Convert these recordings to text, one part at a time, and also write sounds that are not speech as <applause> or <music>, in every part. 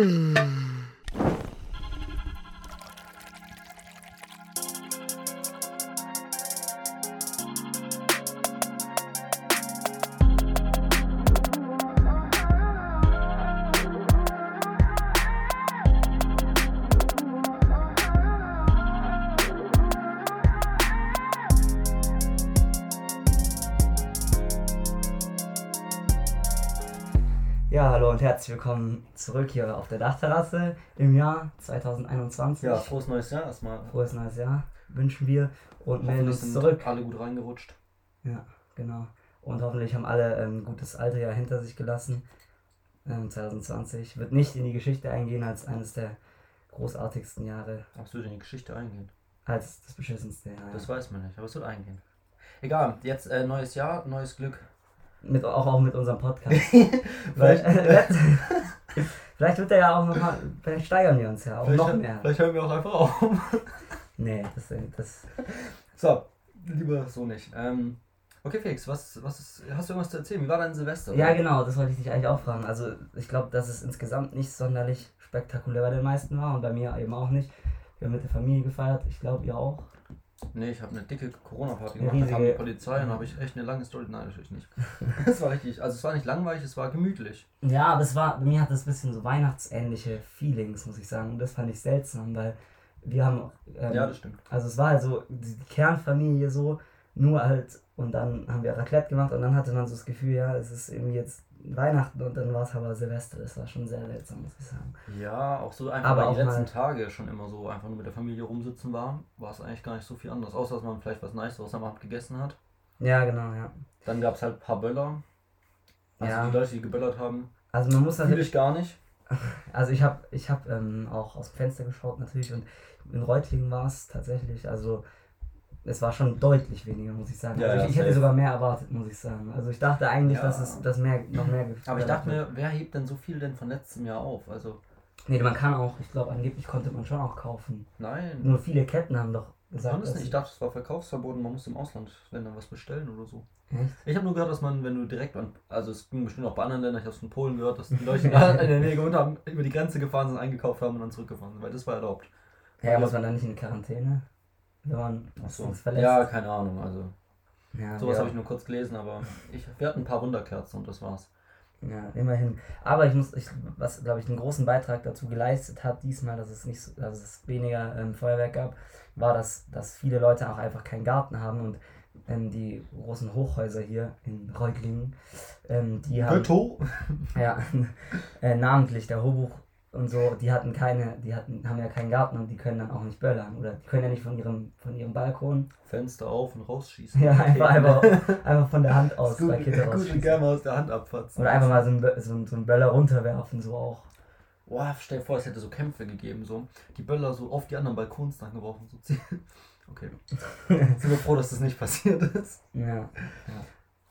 Ja, und herzlich willkommen zurück hier auf der Dachterrasse im Jahr 2021. Ja, frohes neues Jahr erstmal. Frohes neues Jahr wünschen wir und melden uns sind zurück. alle gut reingerutscht. Ja, genau. Und hoffentlich haben alle ein gutes alte Jahr hinter sich gelassen. Ähm, 2020 wird nicht in die Geschichte eingehen als eines der großartigsten Jahre, wird in die Geschichte eingehen. als das beschissenste Jahr. Das weiß man nicht, aber es wird eingehen. Egal, jetzt äh, neues Jahr, neues Glück. Mit, auch, auch mit unserem Podcast. <laughs> Vielleicht- Weil, äh, <laughs> vielleicht wird er ja auch nochmal, vielleicht steigern wir uns ja auch noch mehr. vielleicht hören wir auch einfach auf. <laughs> Nee, das, das So, lieber so nicht. Ähm, okay, Felix, was, was ist, hast du irgendwas zu erzählen? Wie war dein Silvester? Ja, genau, das wollte ich dich eigentlich auch fragen. Also, ich glaube, dass es insgesamt nicht sonderlich spektakulär bei den meisten war und bei mir eben auch nicht. Wir haben mit der Familie gefeiert, ich glaube, ihr auch. Nee, ich habe eine dicke Corona-Party gemacht, da kam die Polizei und da habe ich echt eine lange Story. Nein, natürlich nicht. <laughs> Es war richtig, also es war nicht langweilig, es war gemütlich. Ja, aber es war, bei mir hat das ein bisschen so weihnachtsähnliche Feelings, muss ich sagen. Und das fand ich seltsam, weil wir haben. Ähm, Ja, das stimmt. Also, es war halt so die die Kernfamilie so, nur halt. Und dann haben wir Raclette gemacht und dann hatte man so das Gefühl, ja, es ist irgendwie jetzt Weihnachten und dann war es aber Silvester. Das war schon sehr seltsam, muss ich sagen. Ja, auch so einfach, Aber weil die letzten Tage schon immer so einfach nur mit der Familie rumsitzen war, war es eigentlich gar nicht so viel anders. Außer, dass man vielleicht was Niceres am Abend gegessen hat. Ja, genau, ja. Dann gab es halt ein paar Böller. Also Ja. die Leute, die geböllert haben, Also, man muss natürlich. ich gar nicht. <laughs> Also ich habe ich hab, ähm, auch aus dem Fenster geschaut natürlich und in Reutlingen war es tatsächlich, also es war schon deutlich weniger, muss ich sagen. Ja, also ich, ich hätte sogar mehr erwartet, muss ich sagen. Also ich dachte eigentlich, Ja. dass es dass mehr, noch mehr Aber ich dachte wird. mir, wer hebt denn so viel denn von letztem Jahr auf? Also, Nee, man kann auch, ich glaube angeblich konnte man schon auch kaufen. nein. Nur viele Ketten haben doch gesagt, dass nicht. Ich dachte, es war verkaufsverboten, man muss im Ausland, wenn dann was bestellen oder so. Echt? Ich habe nur gehört, dass man, wenn du direkt an, also es ging bestimmt auch bei anderen Ländern, ich habe es von Polen gehört, dass die Leute, <laughs> in der Nähe gewohnt haben, über die Grenze gefahren sind, eingekauft haben und dann zurückgefahren sind, weil das war erlaubt. Ja, muss man dann nicht in Quarantäne, wenn man Achso. uns verlässt? Ja, keine Ahnung, also ja, sowas ja. habe ich nur kurz gelesen, aber ich, wir hatten ein paar Wunderkerzen und das war's. Ja, immerhin. Aber ich muss, ich, was glaube ich einen großen Beitrag dazu geleistet hat, diesmal, dass es nicht so, dass es weniger ähm, Feuerwerk gab, war, dass, dass viele Leute auch einfach keinen Garten haben und ähm, die großen Hochhäuser hier in Reutlingen, ähm, die haben ja <laughs> äh, namentlich der Hochbuch und so, die hatten keine, die hatten, haben ja keinen Garten und die können dann auch nicht böllern oder die können ja nicht von ihrem, von ihrem Balkon, Fenster auf und rausschießen. <laughs> ja einfach, einfach, <laughs> einfach von der Hand aus gut, Rakete gut rausschießen. gerne mal aus der Hand abfatzen. Oder einfach mal so einen, so, einen- so einen Böller runterwerfen, so auch. Boah, stell dir vor, es hätte so Kämpfe gegeben, so. Die Böller so auf die anderen Balkons dann geworfen. So ziehen. <laughs> Okay. Sind wir froh, dass das nicht passiert ist. Ja.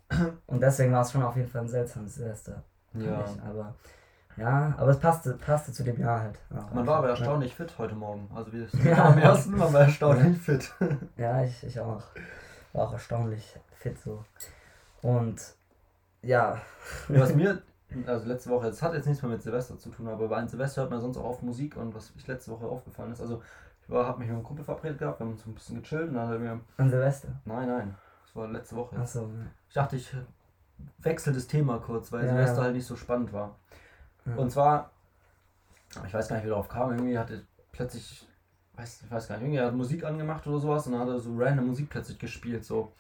ja. Und deswegen war es schon auf jeden Fall ein seltsames Silvester. Ja. Ich. Aber ja, aber es passte, passte zu dem Jahr halt. auch Man war aber erstaunlich fit heute Morgen. Also wir <laughs> sind Ja. am ersten man war erstaunlich fit. <laughs> Ja, ich, ich auch. War auch erstaunlich fit so. Und ja, Was <laughs> mir, also letzte Woche, es hat jetzt nichts mehr mit Silvester zu tun, aber bei einem Silvester hört man sonst auch auf Musik und was ich letzte Woche aufgefallen ist, also ich war, hab mich mit einem Kumpel verabredet gehabt, wir haben uns so ein bisschen gechillt und dann hat er mir, an Silvester. nein, nein, das war letzte Woche. Achso, Ich dachte, ich wechsle das Thema kurz, weil Ja, Silvester ja. halt nicht so spannend war. Ja. Und zwar, ich weiß gar nicht, wie darauf kam, irgendwie hatte plötzlich, weiß, ich weiß gar nicht, irgendwie hat Musik angemacht oder sowas und dann hat er so random Musik plötzlich gespielt, so.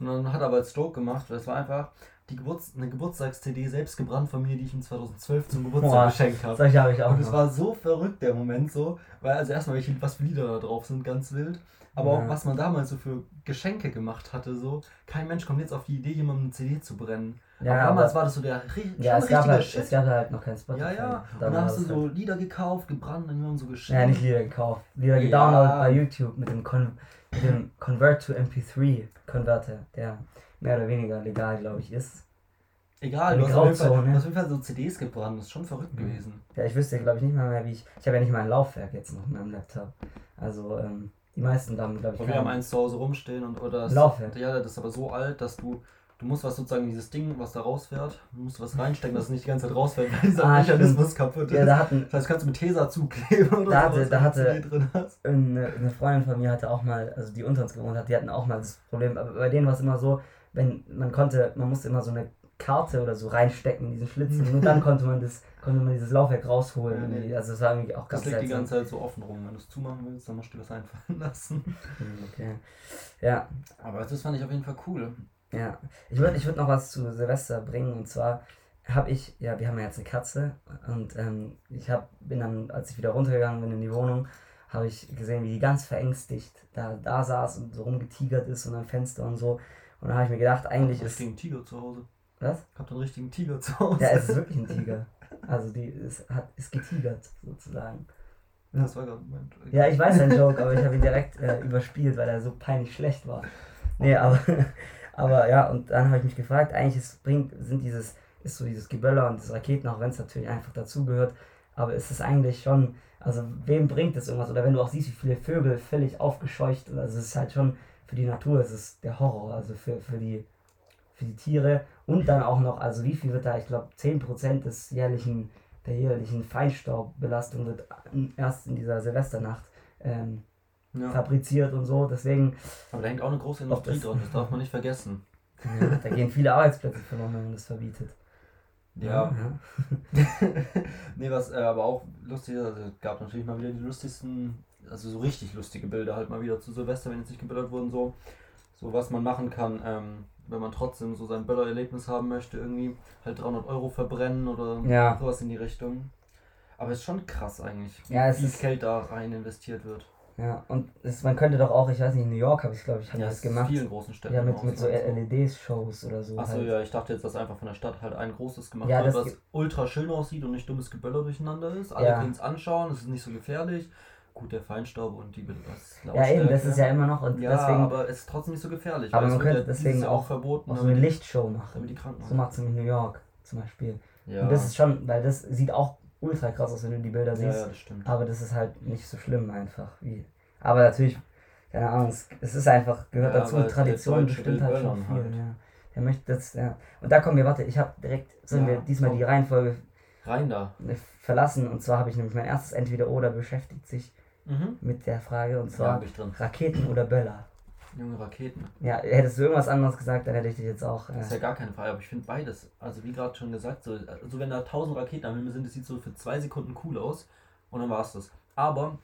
Und dann hat er aber als Stroke gemacht, weil es war einfach die Geburts eine Geburtstags-CD selbst gebrannt von mir, die ich ihm 2012 zum Geburtstag Boah, geschenkt habe. solche habe ich auch. Und es war so verrückt, der Moment so, weil also erstmal, welche, was für Lieder da drauf sind, ganz wild. Aber Ja. auch was man damals so für Geschenke gemacht hatte, so. Kein Mensch kommt jetzt auf die Idee, jemandem eine CD zu brennen. Ja, aber damals aber- war das so der ja, es gab, halt, Shit. es gab halt noch kein Spotify. ja, ja. Dann Und dann hast du so halt- Lieder gekauft, gebrannt, dann jemand so geschenkt. Ja, nicht Lieder gekauft. Lieder Ja. gedownloadet bei YouTube mit dem, Con mit dem Convert to MP3 Converter, der mehr oder weniger legal, glaube ich, ist. Egal, du hast, auf jeden Fall, du hast auf jeden Fall so CDs gebrannt, das ist schon verrückt Mhm. gewesen. Ja, ich wüsste, glaube ich, nicht mal mehr, wie ich. Ich habe ja nicht mal ein Laufwerk jetzt noch in meinem Laptop. Also, ähm, die meisten haben, glaube ich, Und wir haben eins zu Hause rumstehen und oder das, Laufwerk. ja, das ist aber so alt, dass du du musst was sozusagen dieses Ding, was da rausfährt, du musst was reinstecken, dass es nicht die ganze Zeit rausfährt, weil dieser Ah, Mechanismus stimmt. kaputt ist. Ja, da hatten, das heißt, kannst du mit Tesa zukleben oder Da hatte- was da hatte- drin hast. eine, eine Freundin von mir hatte auch mal, also die unter uns gewohnt hat, die hatten auch mal das Problem, aber bei denen war es immer so, wenn man konnte, man musste immer so eine Karte oder so reinstecken in diesen Schlitz und nur dann <laughs> konnte man das, konnte man dieses Laufwerk rausholen. Ja, nee. Also das war irgendwie auch Das ganz liegt die ganze Zeit so offen rum. Wenn du es zumachen willst, dann musst du dir was <laughs> einfallen lassen. Hm, Okay. Ja, Aber das fand ich auf jeden Fall cool. Ja, ich würde ich würd noch was zu Silvester bringen und zwar habe ich, ja, wir haben ja jetzt eine Katze und ähm, ich hab, bin dann, als ich wieder runtergegangen bin in die Wohnung, habe ich gesehen, wie die ganz verängstigt da, da saß und so rumgetigert ist und am Fenster und so. Und dann habe ich mir gedacht, eigentlich einen ist. richtigen Tiger zu Hause. Was? Ich hab da einen richtigen Tiger zu Hause. Ja, es ist <laughs> wirklich ein Tiger. Also die ist, hat, ist getigert sozusagen. Das war gerade mein. Ja, ich weiß den Joke, aber ich habe ihn direkt äh, überspielt, weil er so peinlich schlecht war. Nee, aber, aber ja, und dann habe ich mich gefragt, eigentlich ist, bringt, sind dieses, ist so dieses Geböller und das Raketen, auch wenn es natürlich einfach dazugehört, aber ist es eigentlich schon, also wem bringt es irgendwas? Oder wenn du auch siehst, wie viele Vögel völlig aufgescheucht, also es ist halt schon, für die Natur ist es der Horror, also für, für die für die Tiere und dann auch noch, also wie viel wird da, ich glaube 10% des jährlichen, der jährlichen Feinstaubbelastung wird erst in dieser Silvesternacht ähm, Ja. fabriziert und so. Deswegen, Aber da hängt auch eine große Industrie dran, das darf man nicht vergessen. ja, da gehen viele Arbeitsplätze verloren, wenn man das verbietet. Ja. ja. <laughs> nee, was äh, aber auch lustig ist, also es gab natürlich mal wieder die lustigsten, also so richtig lustige Bilder halt mal wieder zu Silvester, wenn jetzt nicht geböllert wurden, so. So was man machen kann, ähm, wenn man trotzdem so sein Böllererlebnis haben möchte, irgendwie halt 300 Euro verbrennen oder Ja. sowas in die Richtung. Aber es ist schon krass eigentlich, wie Ja, es viel ist- Geld da rein investiert wird. Ja, und es, man könnte doch auch, ich weiß nicht, in New York habe ich glaube ich, haben Ja, das es ist in gemacht. vielen großen Städten. Ja, mit, mit so LED-Shows oder so. Achso, halt. ja, ich dachte jetzt, dass einfach von der Stadt halt ein großes gemacht Ja, wird, das was ultra schön aussieht und nicht dummes Geböller durcheinander ist. Alle Ja. können es anschauen, es ist nicht so gefährlich. Gut, der Feinstaub und die das Ja, eben, das ist ja immer noch und Ja, deswegen aber es ist trotzdem nicht so gefährlich. Aber es man könnte ja deswegen Jahr auch- verboten, auch so eine Lichtshow machen. damit die Kranken So macht es in New York zum Beispiel. ja. Und das ist schon, weil das sieht auch ultra krass aus, wenn du die Bilder siehst. ja, das stimmt. Aber das ist halt nicht so schlimm einfach. Wie. Aber natürlich, keine Ahnung, es, es ist einfach, gehört Ja, dazu, Tradition bestimmt halt schon viel. halt. Ja. Der möchte das, ja. Und da kommen wir, warte, ich habe direkt, sollen wir diesmal komm. die Reihenfolge Rein da. verlassen. Und zwar habe ich nämlich mein erstes Entweder-Oder beschäftigt sich Mhm. mit der Frage und zwar. Raketen oder Böller. Junge Raketen. Ja, hättest du irgendwas anderes gesagt, dann hätte ich dich jetzt auch. Das ist Äh, ja gar keine Frage, aber ich finde beides. Also wie gerade schon gesagt, so also wenn da tausend Raketen am Himmel sind, das sieht so für zwei Sekunden cool aus und dann war es das. Aber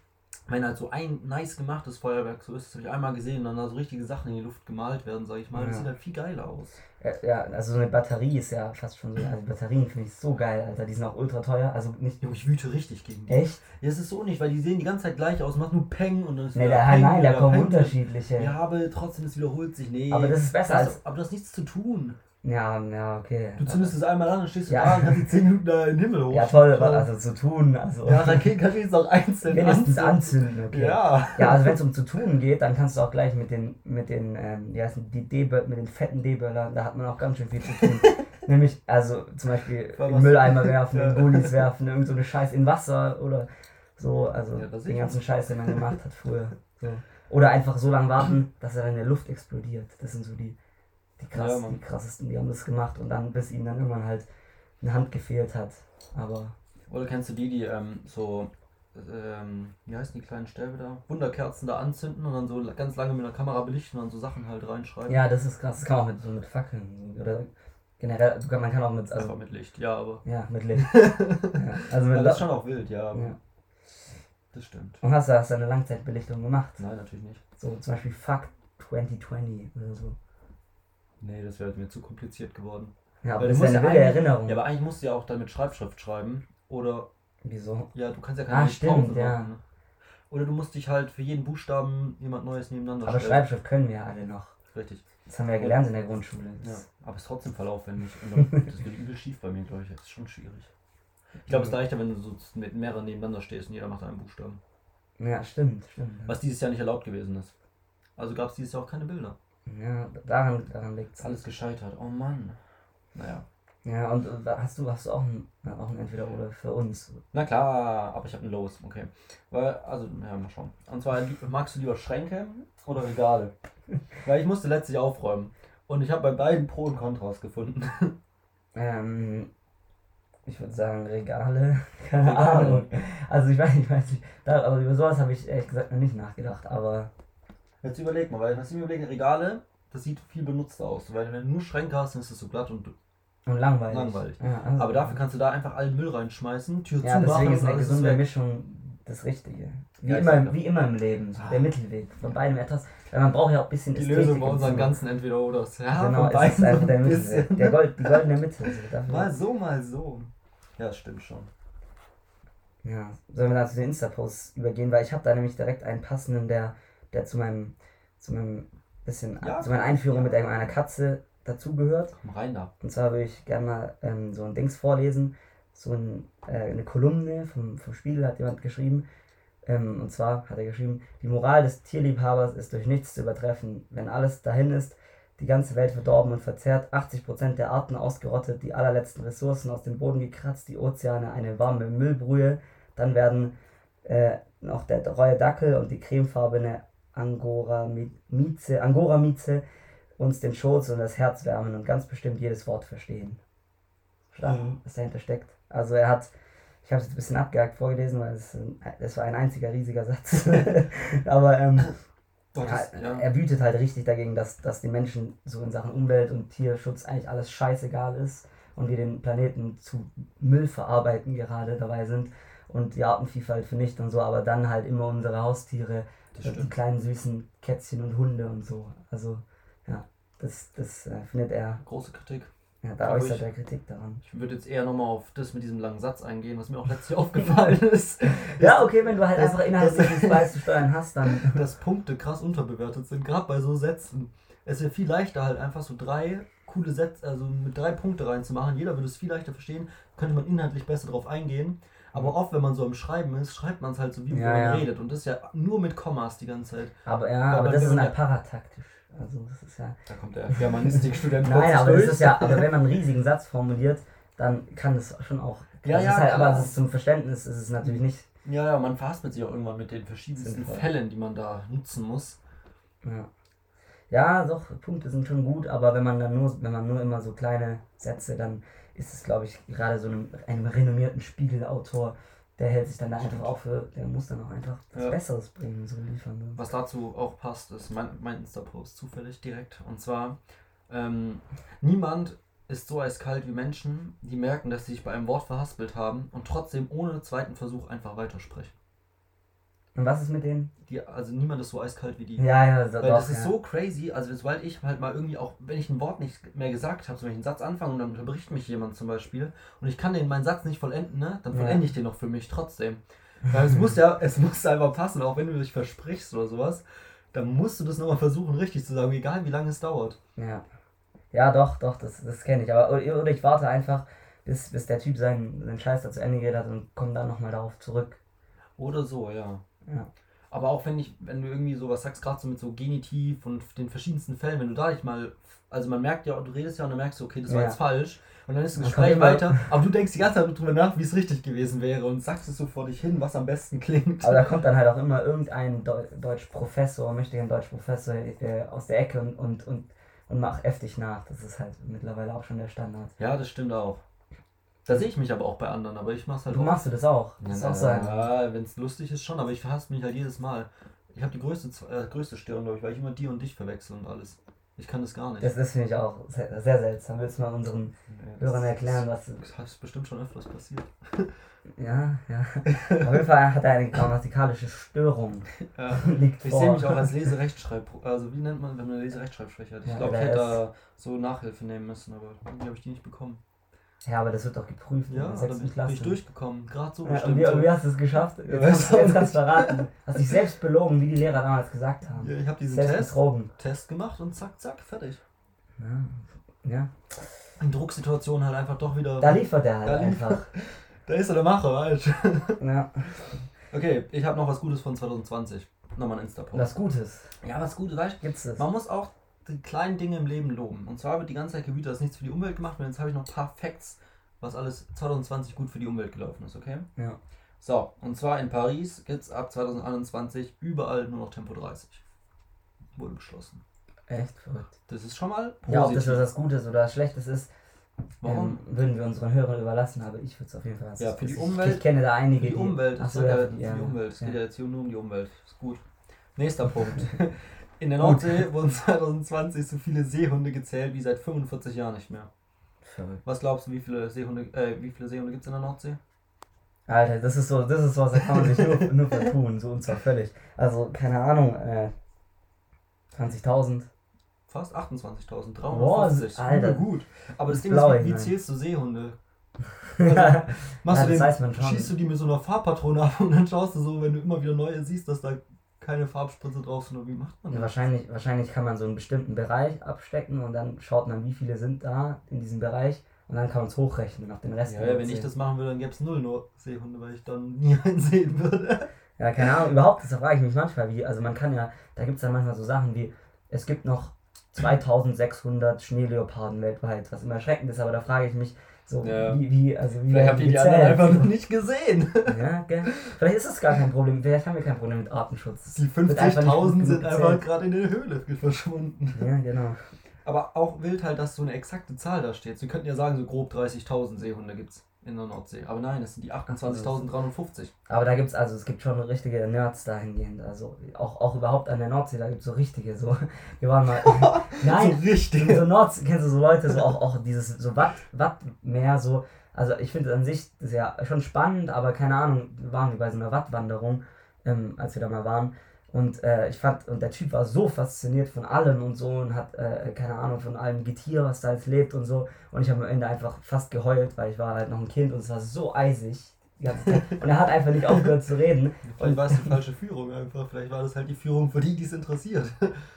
wenn halt so ein nice gemachtes Feuerwerk so ist, das habe ich einmal gesehen, und dann da so richtige Sachen in die Luft gemalt werden, sage ich mal, das Ja. sieht halt viel geiler aus. Ja, ja, also so eine Batterie ist ja fast schon so. Also Batterien finde ich so geil, Alter. Die sind auch ultra teuer. Also nicht. Junge, ich wüte richtig gegen die. Echt? Ja, es ist so nicht, weil die sehen die ganze Zeit gleich aus, macht nur Peng und dann ist Nee, wieder da, Peng, nein, da kommen Peng. unterschiedliche. Ja, aber trotzdem, es wiederholt sich. Nee. Aber das ist besser das als- Aber das hat nichts zu tun. Ja, ja, okay. Du zündest es einmal an, dann stehst du Ja. da und kannst die 10 Minuten da in den Himmel hoch. Ja, toll, also zu tun. Also Ja, Raketen kannst du jetzt auch einzeln wenigstens anzünden. anzünden, okay. Ja. Ja, also wenn es um zu tun geht, dann kannst du auch gleich mit den, mit den, ähm, wie heißen die D-Böll- mit den fetten D-Böllern, da hat man auch ganz schön viel zu tun. <laughs> Nämlich, also zum Beispiel in was- Mülleimer werfen, Ja. in Gullis werfen, irgend so eine Scheiß in Wasser oder so, also Ja, den ganzen Scheiß, den man gemacht hat früher. So. <laughs> Oder einfach so lange warten, dass er in der Luft explodiert. Das sind so die, die, krass, Ja, die krassesten, die haben das gemacht und dann, bis ihnen dann irgendwann halt eine Hand gefehlt hat. Aber Oder kennst du die, die ähm, so, ähm, wie heißen die kleinen Stäbe da? Wunderkerzen da anzünden und dann so ganz lange mit der Kamera belichten und dann so Sachen halt reinschreiben? ja, das ist krass. Das kann man auch mit so mit Fackeln oder generell, kann- man kann auch mit, also Einfach mit Licht, ja, aber. Ja, mit Licht. <laughs> ja, also mit Ja, das ist schon auch wild, ja, aber ja. das stimmt. Und hast du, hast eine Langzeitbelichtung gemacht? Nein, natürlich nicht. So zum Beispiel Fuck 2020 oder so. Nee, das wäre mir zu kompliziert geworden. Ja, aber Weil das ist ja eine eigentlich- Erinnerung. Ja, aber eigentlich musst du ja auch dann mit Schreibschrift schreiben. Oder, Wieso? ja, du kannst ja Ah, keine stimmt, Pause ja. machen. Oder du musst dich halt für jeden Buchstaben jemand Neues nebeneinander Aber stellen. Schreibschrift können wir ja alle noch. Richtig. Das haben wir ja gelernt in der Grundschule. Ja, aber es ist trotzdem verlaufwendig. Und dann, <laughs> das wird übel schief bei mir, glaube ich. Das ist schon schwierig. Ich glaube, es ist leichter, wenn du so mit mehreren nebeneinander stehst und jeder macht einen Buchstaben. Ja, stimmt, stimmt. Was dieses Jahr nicht erlaubt gewesen ist. Also gab es dieses Jahr auch keine Bilder. Ja, daran, daran liegt Ist alles gescheitert. Oh Mann. Naja. Ja, und äh, hast du, hast du auch ein, auch ein Entweder-Oder für uns? Na klar, aber ich habe ein Los, okay. Weil, also, ja, mal schauen. Und zwar, magst du lieber Schränke oder Regale? <laughs> Weil ich musste letztlich aufräumen. Und ich habe bei beiden Pro und Kontras gefunden. Ähm, ich würde sagen Regale. <laughs> Keine Regale. Ahnung. Also ich weiß, ich weiß nicht. Da, aber über sowas habe ich ehrlich gesagt noch nicht nachgedacht. Aber Jetzt überleg mal, weil was ich mir überlege, Regale, das sieht viel benutzter aus. Weil wenn du nur Schränke hast, dann ist es so glatt und. und langweilig. Langweilig. Ja, also, Aber dafür kannst du da einfach allen Müll reinschmeißen, Tür Ja, zumachen deswegen ist eine gesunde. Mischung das Richtige. Wie, Ja, immer, wie immer im Leben. Ah. Der Mittelweg. Von beidem etwas. Weil man braucht ja auch ein bisschen Die Ästhetik Lösung bei unseren ganzen Entweder-Oders. Ja, Genau, von es ist einfach der Mittelweg. Der Gold, die goldene Mitte. So, dafür. Mal so, mal so. Ja, das stimmt schon. Ja, sollen wir da zu den Insta-Posts übergehen, weil ich habe da nämlich direkt einen passenden, der, der zu meinem, zu meinem bisschen, Ja. zu meiner Einführung mit einer Katze dazugehört. Komm rein da. Und zwar würde ich gerne mal ähm, so ein Dings vorlesen, so ein, äh, eine Kolumne vom, vom Spiegel hat jemand geschrieben. Ähm, und zwar hat er geschrieben, die Moral des Tierliebhabers ist durch nichts zu übertreffen. Wenn alles dahin ist, die ganze Welt verdorben und verzerrt, 80% der Arten ausgerottet, die allerletzten Ressourcen aus dem Boden gekratzt, die Ozeane eine warme Müllbrühe, dann werden äh, noch der treue Dackel und die cremefarbene Angora-Mieze Angora -Mieze uns den Schoß und das Herz wärmen und ganz bestimmt jedes Wort verstehen. Verstanden, was dahinter steckt. Also er hat, ich habe es jetzt ein bisschen abgehakt vorgelesen, weil es, ein- es war ein einziger riesiger Satz. <laughs> Aber ähm, Boah, das, ja. er wütet halt richtig dagegen, dass, dass den Menschen so in Sachen Umwelt und Tierschutz eigentlich alles scheißegal ist und wir den Planeten zu Müll verarbeiten gerade dabei sind und die Artenvielfalt vernichten und so, aber dann halt immer unsere Haustiere, das die stimmt. kleinen süßen Kätzchen und Hunde und so. Also ja, das, das äh, findet er, Große Kritik. ja, da äußert ich. er Kritik daran. Ich würde jetzt eher nochmal auf das mit diesem langen Satz eingehen, was mir auch letztlich <laughs> aufgefallen ist. Ja, okay, wenn du halt das- einfach inhaltlich nichts beizusteuern hast, dann. <laughs> Dass Punkte krass unterbewertet sind, gerade bei so Sätzen. Es ja viel leichter, halt einfach so drei coole Sätze, also mit drei Punkte reinzumachen. Jeder würde es viel leichter verstehen, könnte man inhaltlich besser drauf eingehen. Aber oft, wenn man so im Schreiben ist, schreibt man es halt so, wie Ja, man ja. redet. Und das ist ja nur mit Kommas die ganze Zeit. Aber ja, Aber aber das ist man halt parataktisch. Also das ist ja. Da kommt der Germanistikstudent Nein, aber das durch. ist ja, aber wenn man einen riesigen Satz formuliert, dann kann es schon auch. Ja, das ja, ist halt, aber es ist zum Verständnis ist es natürlich nicht. Ja, ja, man verhaspelt sich auch irgendwann mit den verschiedensten Sinnvoll. Fällen, die man da nutzen muss. Ja. ja, doch, Punkte sind schon gut, aber wenn man dann nur, wenn man nur immer so kleine Sätze, dann ist es, glaube ich, gerade so einem, einem renommierten Spiegelautor, der hält sich dann da einfach auch für, der muss dann auch einfach was Ja. Besseres bringen, so liefern. Ne? Was dazu auch passt, ist mein, mein Insta-Post zufällig direkt. Und zwar, ähm, niemand ist so eiskalt wie Menschen, die merken, dass sie sich bei einem Wort verhaspelt haben und trotzdem ohne zweiten Versuch einfach weitersprechen. Und was ist mit denen? Die, also niemand ist so eiskalt wie die. Ja, ja, so, Weil doch, das ist ja. so crazy, also sobald ich halt mal irgendwie auch, wenn ich ein Wort nicht mehr gesagt habe, zum Beispiel einen Satz anfange und dann unterbricht mich jemand zum Beispiel und ich kann den meinen Satz nicht vollenden, ne, dann Ja. vollende ich den noch für mich trotzdem. Weil es muss ja, <laughs> es muss einfach passen, auch wenn du dich versprichst oder sowas, dann musst du das nochmal versuchen richtig zu sagen, egal wie lange es dauert. Ja. Ja, doch, doch, das, das kenne ich. Aber oder oder ich warte einfach, bis, bis der Typ seinen, seinen Scheiß da zu Ende geredet hat und komme dann nochmal darauf zurück. Oder so, ja. Ja. Aber auch wenn ich, wenn du irgendwie sowas sagst, gerade so mit so Genitiv und den verschiedensten Fällen, wenn du da nicht mal, also man merkt ja, du redest ja und dann merkst du, okay, das war Ja. jetzt falsch. Und dann ist das Gespräch weiter, aber du denkst die ganze Zeit drüber nach, wie es richtig gewesen wäre und sagst es so vor dich hin, was am besten klingt. Aber da kommt dann halt auch immer irgendein Deu Deutschprofessor, möchte ein Deutschprofessor äh, aus der Ecke und, und, und, und macht heftig nach. Das ist halt mittlerweile auch schon der Standard. Ja, das stimmt auch. Da sehe ich mich aber auch bei anderen, aber ich mach's halt Du auch. machst du das auch. Das ist auch so ein. Ja, wenn es lustig ist schon, aber ich verhasse mich halt jedes Mal. Ich habe die größte, äh, größte Störung, glaube ich, weil ich immer die und dich verwechsel und alles. Ich kann das gar nicht. Das, das finde ich auch sehr, sehr seltsam. Willst du mal unseren Ja, Hörern erklären, was. Das ist bestimmt schon öfters passiert. <laughs> Ja, ja. Auf jeden Fall hat er eine grammatikalische Störung. Ja. <laughs> Liegt Ich sehe mich auch als Leserechtschreib... Also wie nennt man, wenn man eine Leserechtschreibschwäche hat? Ich Ja, glaube, ich hätte da so Nachhilfe nehmen müssen, aber irgendwie habe ich die nicht bekommen. Ja, aber das wird doch geprüft Ja, in der da sechsten bin, Klasse. ich durchgekommen. Gerade so Ja, und, wie, und wie hast du <laughs> es geschafft? Jetzt, Ja, kannst, weiß jetzt du verraten. Hast dich selbst belogen, wie die Lehrer damals gesagt haben. Ja, ich habe diesen selbst Test, betrogen. Test gemacht und zack, zack, fertig. Ja. ja. In Drucksituationen halt einfach doch wieder... Da liefert er halt Da einfach. <laughs> Da ist er der Macher, halt. <laughs> Ja. Okay, ich habe noch was Gutes von 2020. Nochmal ein Insta-Post. Was Gutes. Ja, was Gutes, weißt Gibt's du? das? Man muss auch die kleinen Dinge im Leben loben. Und zwar wird die ganze Zeit gewütet, dass nichts für die Umwelt gemacht wird. Jetzt habe ich noch ein paar Facts, was alles 2020 gut für die Umwelt gelaufen ist, okay? Ja. So, und zwar in Paris gibt es ab 2021 überall nur noch Tempo 30. Wurde beschlossen. Echt verrückt. Das ist schon mal positiv. Ja, ob das was Gutes oder Schlechtes ist, Warum? ähm, würden wir unseren Hörern überlassen, aber ich würde es auf jeden Fall. als Ja, für die Umwelt- Ich kenne da einige, Für die Umwelt, Ach das so, ist ja, ja, für die- für die ja, Umwelt. Es ja. geht ja jetzt hier nur um die Umwelt. Ist gut. Nächster Punkt. <laughs> In der. Nordsee wurden <laughs> 2020 so viele Seehunde gezählt wie seit 45 Jahren nicht mehr. Verrückt. Was glaubst du, wie viele Seehunde, äh, wie viele Seehunde gibt es in der Nordsee? Alter, das ist so, das ist was, da kann man sich nur, nur vertun, so und zwar völlig. Also, keine Ahnung, äh, 20.000. Fast 28.000, Boah, 350. Alter. Übel gut. Aber das Ding ist, wie, wie zählst du Seehunde? <laughs> ja, Machst das du den, schießt du die mit so einer Farbpatrone ab und dann schaust du so, wenn du immer wieder neue siehst, dass da keine Farbspritze drauf sind, oder wie macht man Ja, das? wahrscheinlich, wahrscheinlich kann man so einen bestimmten Bereich abstecken und dann schaut man, wie viele sind da in diesem Bereich und dann kann man es hochrechnen auf den Rest. Ja, ja, wenn Nordsee. ich das machen würde, dann gäbe es null nur Seehunde, weil ich dann nie <laughs> einen sehen würde. Ja, keine Ahnung, überhaupt, das frage ich mich manchmal, wie, also man kann ja, da gibt es dann manchmal so Sachen wie, es gibt noch 2600 Schneeleoparden weltweit, was immer erschreckend ist, aber da frage ich mich so, Ja. wie, wie, also wie Vielleicht ihr die gezählt? anderen einfach noch nicht gesehen. Ja, gell? Vielleicht ist es gar kein Problem, vielleicht haben wir kein Problem mit Artenschutz. Die Wird einfach nicht gut 50.000 sind einfach gerade in der Höhle verschwunden. Ja, genau. Aber auch wild halt, dass so eine exakte Zahl da steht. Sie könnten ja sagen, so grob 30.000 Seehunde gibt es in der Nordsee. Aber nein, es sind die 28.350. Aber da gibt's also, es gibt schon richtige Nerds dahingehend. Also auch, auch überhaupt an der Nordsee, da gibt's so richtige, so. <laughs> Wir waren mal. <laughs> Nein, So richtig. so Nordsee, kennst du so Leute, so auch, auch dieses so Watt, Wattmeer, so. Also ich finde an sich ja schon spannend, aber keine Ahnung, wir waren bei so einer Wattwanderung, ähm, als wir da mal waren. Und äh, ich fand, und der Typ war so fasziniert von allem und so und hat, äh, keine Ahnung, von allem Getier, was da jetzt lebt und so. Und ich habe am Ende einfach fast geheult, weil ich war halt noch ein Kind und es war so eisig. die ganze Zeit. <laughs> Und er hat einfach nicht aufgehört zu reden. Vielleicht war es die falsche Führung einfach. Vielleicht war das halt die Führung für die, die es interessiert.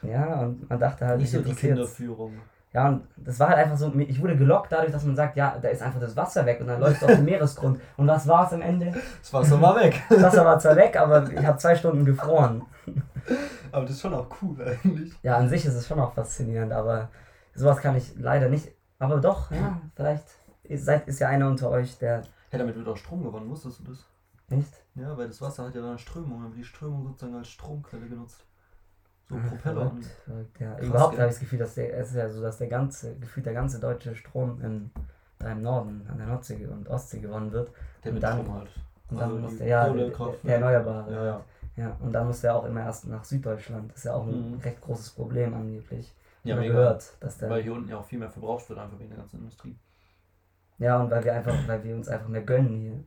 Ja, und man dachte halt, Nicht so die. Kinderführung. Ja, und das war halt einfach so, ich wurde gelockt dadurch, dass man sagt, ja, da ist einfach das Wasser weg und dann läuft es auf den Meeresgrund. <laughs> Und was war es am Ende? Das Wasser war weg. Das Wasser war zwar weg, aber ich habe zwei Stunden gefroren. <laughs> Aber das ist schon auch cool eigentlich. Ja, an sich ist es schon auch faszinierend, aber sowas kann ich leider nicht. Aber doch, ja, vielleicht ist, ist ja einer unter euch, der Ja, damit wird auch Strom gewonnen, wusstest du das? nicht. Ja, weil das Wasser hat ja dann eine Strömung, dann wird die Strömung sozusagen als Stromquelle genutzt. So Ah, Propeller. verrückt, ja. Krass, Überhaupt habe ich das Gefühl, dass der, es ist ja so, dass der ganze, gefühlt der ganze deutsche Strom in, da im Norden, an der Nordsee und Ostsee gewonnen wird. der und mit dann- Strom halt. Und dann Also muss der, ja, der, der ne? Erneuerbare. Ja, ja. Ja, und dann muss der auch immer erst nach Süddeutschland. Das ist ja auch ein Mhm. recht großes Problem angeblich. Ja, mega. gehört, dass der. Weil hier unten ja auch viel mehr verbraucht wird, einfach wegen der ganzen Industrie. Ja, und weil wir einfach, weil wir uns einfach mehr gönnen hier.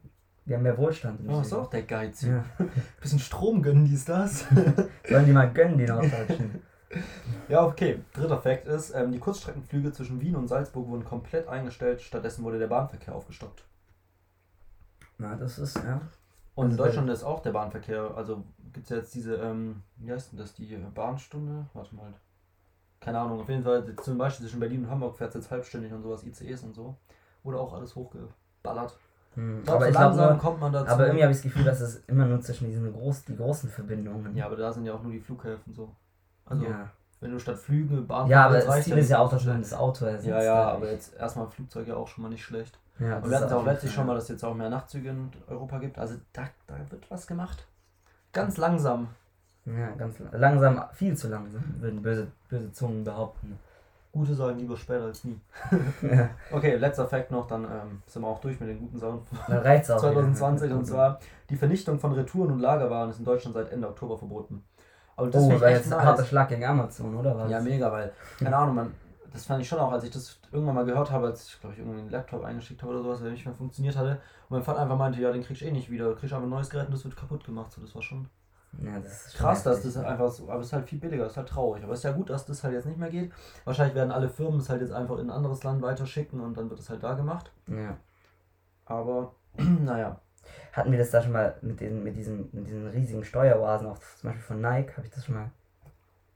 Wir haben mehr Wohlstand. in Ja, ist auch der Geiz. Ja. <laughs> Bisschen Strom gönnen, dies, das. <laughs> Sollen die mal gönnen, die Norddeutschen. ja, okay. Dritter Fakt ist, ähm, die Kurzstreckenflüge zwischen Wien und Salzburg wurden komplett eingestellt, stattdessen wurde der Bahnverkehr aufgestockt. Na, das ist, ja. Und in Also, Deutschland ist auch der Bahnverkehr, also gibt es jetzt diese, ähm, wie heißt denn das, die Bahnstunde? Warte mal. Keine Ahnung, auf jeden Fall, zum Beispiel zwischen Berlin und Hamburg fährt es jetzt halbstündig und sowas, ICEs und so. Wurde auch alles hochgeballert. Hm. Glaub, Aber so langsam nur, kommt man dazu. aber irgendwie habe ich das Gefühl, dass es immer nur zwischen diesen groß, die großen Verbindungen. ja, aber da sind ja auch nur die Flughäfen so. Also, ja. wenn du statt Flüge Bahn ja aber das Ziel ist ja auch, dass man das Auto ersetzt. Ja, ja, aber jetzt erstmal Flugzeug ja auch schon mal nicht schlecht. Ja, Und wir hatten auch letztlich schon mal, dass es jetzt auch mehr Nachtzüge in Europa gibt. Also da, da wird was gemacht. Ganz langsam. Ja, ganz lang- langsam, viel zu langsam, würden böse, böse Zungen behaupten. Gute sagen lieber später als nie. <laughs> ja, Okay, letzter Fakt noch, dann ähm, sind wir auch durch mit den guten Sachen. auch. 2020 wieder. und <laughs> zwar die Vernichtung von Retouren und Lagerwaren ist in Deutschland seit Ende Oktober verboten. Aber das Oh, war jetzt ein harter. Schlag gegen Amazon, oder was? Ja, mega, weil, keine Ahnung, man, das fand ich schon auch, als ich das irgendwann mal gehört habe, als ich, glaube ich, irgendwie einen Laptop eingeschickt habe oder sowas, der nicht mehr funktioniert hatte. Und mein Vater einfach meinte, ja, den kriegst du eh nicht wieder, du kriegst einfach ein neues Gerät und das wird kaputt gemacht. So, das war schon Ja, das krass, dass das einfach so, aber es ist halt viel billiger, ist halt traurig. Aber es ist ja gut, dass das halt jetzt nicht mehr geht. Wahrscheinlich werden alle Firmen es halt jetzt einfach in ein anderes Land weiterschicken und dann wird es halt da gemacht. Ja. Aber, <clears throat> naja. Hatten wir das da schon mal mit, den, mit, diesen, mit diesen riesigen Steueroasen, auch zum Beispiel von Nike, habe ich das schon mal.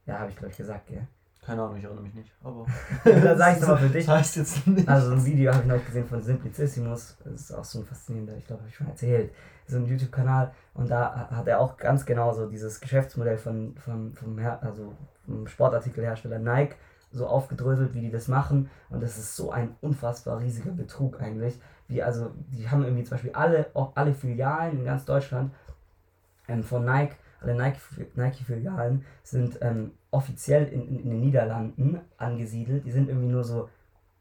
Ja, habe ich glaube ich gesagt, gell? Keine Ahnung, ich erinnere mich nicht. Aber. <laughs> Dann sag ich's doch mal für dich. <laughs> Das heißt jetzt nicht. Also so ein Video habe ich noch gesehen von Simplicissimus. Das ist auch so ein faszinierender, ich glaube, habe ich schon erzählt. So ein YouTube-Kanal. Und da hat er auch ganz genau so dieses Geschäftsmodell von, von, vom, Her also vom Sportartikelhersteller Nike so aufgedröselt, wie die das machen. Und das ist so ein unfassbar riesiger Betrug eigentlich. Wie also, die haben irgendwie zum Beispiel alle, auch alle Filialen in ganz Deutschland ähm, von Nike alle Nike-Filialen sind ähm, offiziell in, in, in, den Niederlanden angesiedelt. Die sind irgendwie nur so,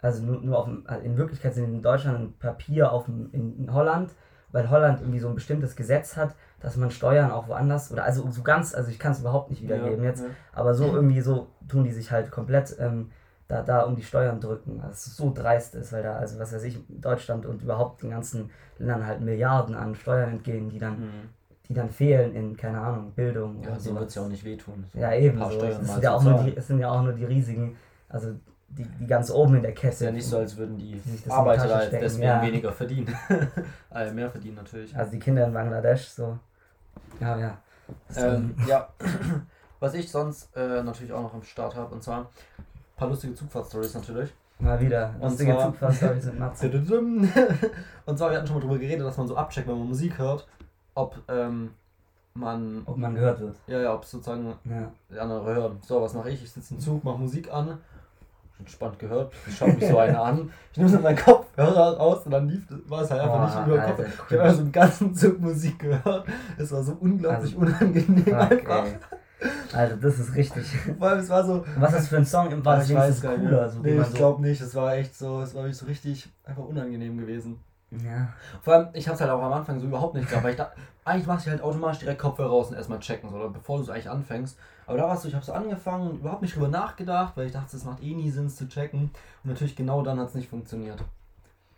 also nur, nur auf dem, also in Wirklichkeit sind in Deutschland ein Papier auf dem, in, in Holland, weil Holland irgendwie so ein bestimmtes Gesetz hat, dass man Steuern auch woanders oder also so ganz, also ich kann es überhaupt nicht wiedergeben ja, jetzt, ja. aber so irgendwie so tun die sich halt komplett ähm, da, da um die Steuern drücken. Also es so dreist ist, weil da, also was weiß ich, Deutschland und überhaupt den ganzen Ländern halt Milliarden an Steuern entgehen, die dann, mhm. Die dann fehlen in, keine Ahnung, Bildung. Ja, so wird es ja auch nicht wehtun. So ja, eben. So. Es, sind ja auch nur die, es sind ja auch nur die riesigen, also die, die ganz oben in der Kette. Ist ja nicht so, als würden die, die Arbeiter da deswegen ja. weniger verdienen. also <laughs> mehr verdienen natürlich. Also die Kinder in Bangladesch so. Ja, ja. Ähm, ja. <clears throat> Was ich sonst äh, natürlich auch noch im Start habe, und zwar ein paar lustige Zugfahrtstories natürlich. Mal wieder. Lustige Zugfahrtstories sind <laughs> Matze. und zwar, wir hatten schon mal drüber geredet, dass man so abcheckt, wenn man Musik hört, ob ähm, man. Ob man gehört wird. Ja, ja, ob sozusagen ja. die anderen hören. So, was mache ich? Ich sitze im Zug, mache Musik an entspannt gehört. Ich schaue mich so eine an. Ich nehme so meinen Kopfhörer raus und dann lief, war es halt einfach oh, nicht über den Kopf. Cool. Ich habe also einen ganzen Zug Musik gehört. Es war so unglaublich also, unangenehm fuck, einfach. Also das ist richtig. Weil es war so. Was ist für ein Song? War das cooler? So, nee, ich so glaube nicht. Es war echt so, es war wirklich so richtig einfach unangenehm gewesen. Ja. Vor allem, ich habe es halt auch am Anfang so überhaupt nicht gehabt, weil ich da, eigentlich machst du halt automatisch direkt Kopfhörer raus und erstmal checken, so, oder bevor du es eigentlich anfängst. Aber da warst du, ich habe so angefangen und überhaupt nicht drüber nachgedacht, weil ich dachte, es macht eh nie Sinn, zu checken. Und natürlich genau dann hat es nicht funktioniert.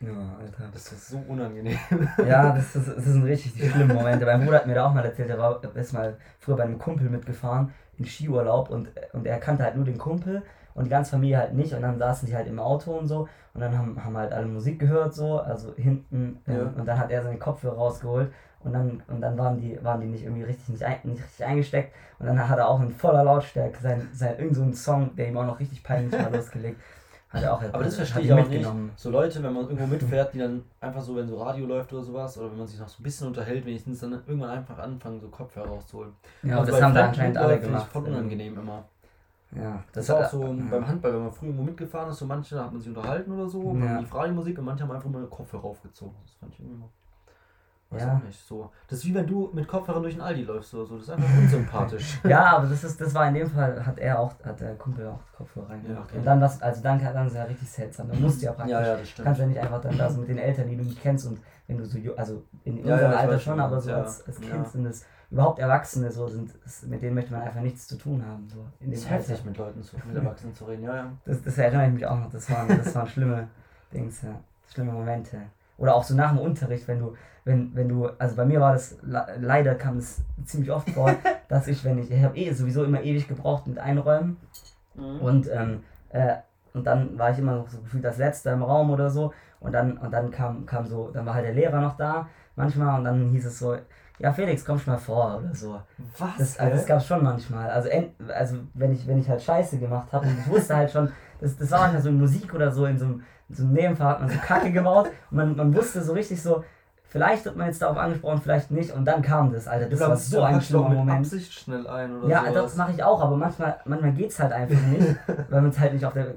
Ja, Alter. Das ist so unangenehm. Ja, das ist, das sind richtig die schlimmen Momente. mein Bruder hat mir da auch mal erzählt, er war ist mal früher bei einem Kumpel mitgefahren in Skiurlaub und, und er kannte halt nur den Kumpel und die ganze Familie halt nicht und dann saßen die halt im Auto und so und dann haben, haben halt alle Musik gehört so, also hinten ja. ähm, und dann hat er seinen Kopfhörer rausgeholt und dann, und dann waren die, waren die nicht irgendwie richtig, nicht, ein, nicht richtig eingesteckt und dann hat er auch in voller Lautstärke sein, sein, irgendeinen so Song, der ihm auch noch richtig peinlich war, <laughs> losgelegt. Hat er auch Aber das verstehe ich auch nicht. So Leute, wenn man irgendwo mitfährt, die dann einfach so, wenn so Radio läuft oder sowas, oder wenn man sich noch so ein bisschen unterhält, wenigstens dann irgendwann einfach anfangen, so Kopfhörer rauszuholen. Ja, und das haben da anscheinend alle gemacht. voll unangenehm immer. Ja, das, das ist auch so ja. beim Handball, wenn man früher irgendwo mitgefahren ist, so manche hat man sich unterhalten oder so, ja. die Radiomusik und manche haben einfach mal Kopfhörer aufgezogen. Das fand ich irgendwie Weiß ja. auch nicht so. Das ist wie wenn du mit Kopfhörern durch den Aldi läufst oder so. Das ist einfach <laughs> unsympathisch. ja, aber das ist, das war in dem Fall, hat er auch, hat der Kumpel auch Kopfhörer reingemacht. Ja, okay. Und dann was, also dann, dann ist ja richtig seltsam. Dann musst du ja praktisch. Ja, ja, das stimmt. Kannst ja nicht einfach dann da so mit den Eltern, die du nicht kennst und wenn du so, also in unserem Alter schon, aber so als, als Kind sind es überhaupt Erwachsene so sind, mit denen möchte man einfach nichts zu tun haben. So in dem es ist heftig mit Leuten zu, mit <laughs> Erwachsenen zu reden, ja, ja. Das, das erinnere ich mich auch noch, das waren, das waren schlimme Dings, ja. Schlimme Momente. Oder auch so nach dem Unterricht, wenn du, wenn, wenn du, also bei mir war das, leider kam es ziemlich oft vor, <laughs> dass ich, wenn ich, ich habe eh sowieso immer ewig gebraucht mit Einräumen mhm. und, ähm, äh, und dann war ich immer noch so gefühlt das Letzte im Raum oder so und dann, und dann kam, kam so, dann war halt der Lehrer noch da manchmal und dann hieß es so, ja Felix, komm schon mal vor oder so. Was? Das, also, das gab es schon manchmal. Also, also wenn ich, wenn ich halt Scheiße gemacht habe und ich wusste halt schon, das, das war manchmal so in Musik oder so, in so einem so einem Nebenfach hat man so Kacke gebaut und man, man wusste so richtig so, vielleicht wird man jetzt darauf angesprochen, vielleicht nicht und dann kam das, Alter. Das war so ein schlimmer mit Moment. Absicht schnell ein oder Ja, sowas. das mache ich auch, aber manchmal, manchmal geht es halt einfach nicht, <laughs> weil man es halt nicht auf, der,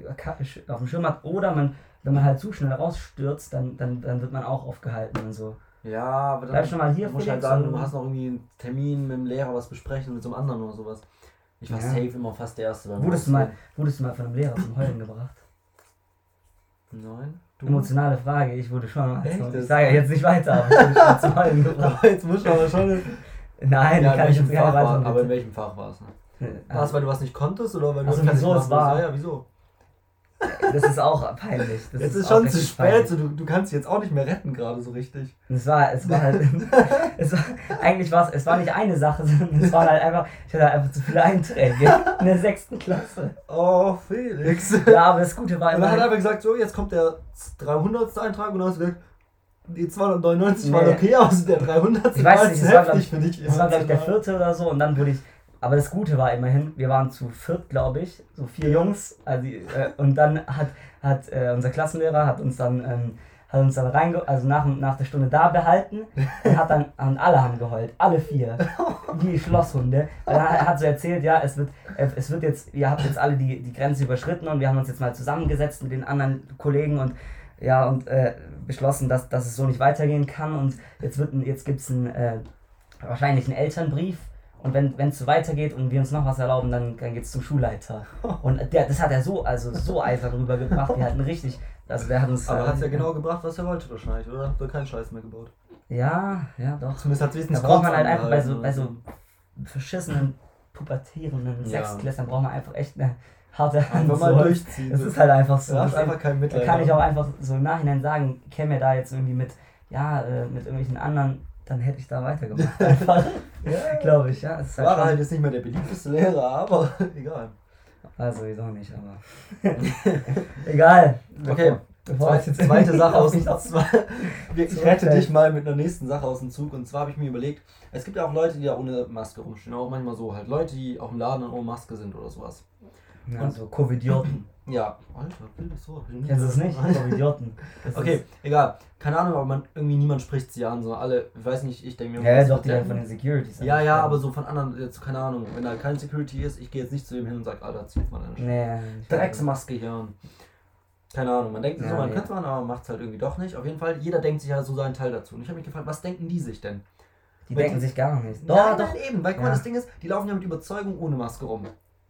auf dem Schirm hat oder man, wenn man halt zu schnell rausstürzt, dann, dann, dann wird man auch aufgehalten und so. Ja, aber dann Bleib schon mal hier musst halt sagen, du hast noch irgendwie einen Termin mit dem Lehrer was besprechen mit so einem anderen oder sowas. Ich war ja. safe immer fast der Erste. Wurdest du, mal, wurdest du mal von einem Lehrer zum Heulen gebracht? Nein. Du? Emotionale Frage, ich wurde schon. Echt? Ich sage jetzt nicht weiter, aber ich wurde schon zum Heulen <laughs> gebracht. jetzt muss man aber schon. Nein, ja, kann ich jetzt Fach war, Aber in welchem Fach war es? Ne? War es, weil du was nicht konntest oder weil du also, wieso es war? Ja, wieso? Das ist auch peinlich. Das jetzt ist, ist schon zu spät, so, du, du kannst dich jetzt auch nicht mehr retten gerade so richtig. Es war, es war halt, <laughs> es war, eigentlich war es, es war nicht eine Sache, sondern es war halt einfach, ich hatte einfach zu viele Einträge in der sechsten Klasse. Oh, Felix. <laughs> Ja, aber das Gute war immer... Und dann hat er einfach gesagt, so, jetzt kommt der 300. Eintrag und dann hast du gesagt, die 299 nee. waren okay, aber der 300. Ich weiß nicht, es war, glaub, für dich. Das war, glaube ich, der vierte oder so und dann wurde ich aber das Gute war immerhin, wir waren zu viert, glaube ich, so vier Jungs. Also, äh, und dann hat, hat äh, unser Klassenlehrer hat uns dann, ähm, hat uns dann reinge also nach, nach der Stunde da behalten und hat dann und alle haben geheult, alle vier, wie Schlosshunde. Weil er hat so erzählt, ja, es wird, es wird jetzt, ihr habt jetzt alle die, die Grenze überschritten und wir haben uns jetzt mal zusammengesetzt mit den anderen Kollegen und ja und äh, beschlossen, dass, dass es so nicht weitergehen kann und jetzt wird jetzt gibt es ein, äh, wahrscheinlich einen Elternbrief Und wenn es so weitergeht und wir uns noch was erlauben, dann, dann geht es zum Schulleiter. Und der, das hat er so, also so einfach drüber gebracht. Wir hatten richtig, also der hat uns. Aber äh, hat es ja genau gebracht, was er wollte wahrscheinlich, oder? Hat er keinen Scheiß mehr gebaut. Ja, ja, doch. Zumindest hat es Da wenigstens braucht man halt einfach bei so, bei so verschissenen, pubertierenden Ja. Sechstklässlern braucht man einfach echt eine harte Hand. Einfach mal so. durchziehen. Es ist halt einfach so. Du hast Das- einfach kein Da Mitleid. kann ich auch einfach so im Nachhinein sagen, käme mir da jetzt irgendwie mit, ja, äh, mit irgendwelchen anderen, dann hätte ich da weitergemacht. <laughs> Einfach, ja, glaube ich, ja. Halt War halt jetzt nicht mehr der beliebteste Lehrer, aber <laughs> egal. Also, wieso nicht, aber. <laughs> Egal. Okay, Bevor Zweite, zweite Sache aus dem zwei, Ich rette dich mal mit einer nächsten Sache aus dem Zug. Und zwar habe ich mir überlegt, es gibt ja auch Leute, die da ohne Maske rumstehen. Auch manchmal so halt. Leute, die auch im Laden ohne Maske sind oder sowas. Ja, so Covidioten. <clears throat> Ja. Alter, wildes Wort. Kennst du es nicht? Covidioten. <laughs> Das Okay, egal. Keine Ahnung, aber man, irgendwie niemand spricht sie an. So alle, ich weiß nicht, ich denke mir. ja, doch, die dann von den Securities. Ja, ja, aber so von anderen, jetzt keine Ahnung. Wenn da kein Security ist, ich gehe jetzt nicht zu dem hin und sage, Alter, zieht mal eine Nee, Drecksmaske hier an. Keine Ahnung, man denkt sich so, Ja, man nee. könnte man, aber macht es halt irgendwie doch nicht. Auf jeden Fall, jeder denkt sich ja so seinen Teil dazu. Und ich habe mich gefragt, was denken die sich denn? Die Weil denken die- sich gar nicht. Doch, Doch, nein, doch. eben, weil guck mal, Ja. das Ding ist, die laufen ja mit Überzeugung ohne Maske rum.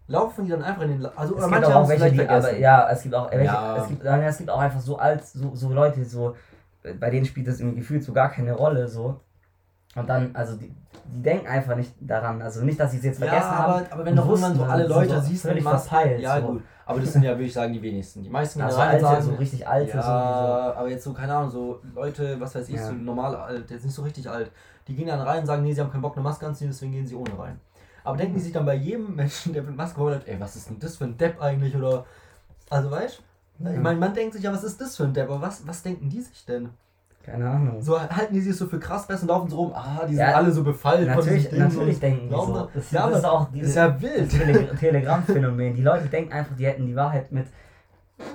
Laufen die dann einfach in den. La also, Es oder manche haben welche, vielleicht die, aber ja, es gibt auch welche, Ja. es gibt, es gibt auch einfach so alt, so, so Leute, so, bei denen spielt das irgendwie gefühlt so gar keine Rolle, so. Und dann, also die, die denken einfach nicht daran, also nicht, dass sie es jetzt Ja, vergessen aber, haben. aber wenn du irgendwann so alle sind Leute so siehst völlig verpeilt, ja so. gut. Aber das sind ja, würde ich sagen, die wenigsten. Die meisten Also alte, sagen, so richtig alte, ja, so, aber jetzt so, keine Ahnung, so Leute, was weiß ich, Ja. so normal alt, jetzt nicht so richtig alt, die gehen dann rein und sagen, nee, sie haben keinen Bock, eine Maske anzuziehen, deswegen gehen sie ohne rein. Aber denken die sich dann bei jedem Menschen, der mit Maske rumläuft, ey, was ist denn das für ein Depp eigentlich, oder, also weißt du, ich meine, man denkt sich ja, was ist das für ein Depp, aber was, was denken die sich denn? keine Ahnung. So halten die sich so für krass fest und laufen so rum, ah, die sind Ja, alle so befallen Natürlich, natürlich denken die so. da- Das, ja, das ist auch das dieses ist ja das wild. Tele <laughs> Telegram-Phänomen. Die Leute denken einfach, die hätten die Wahrheit mit,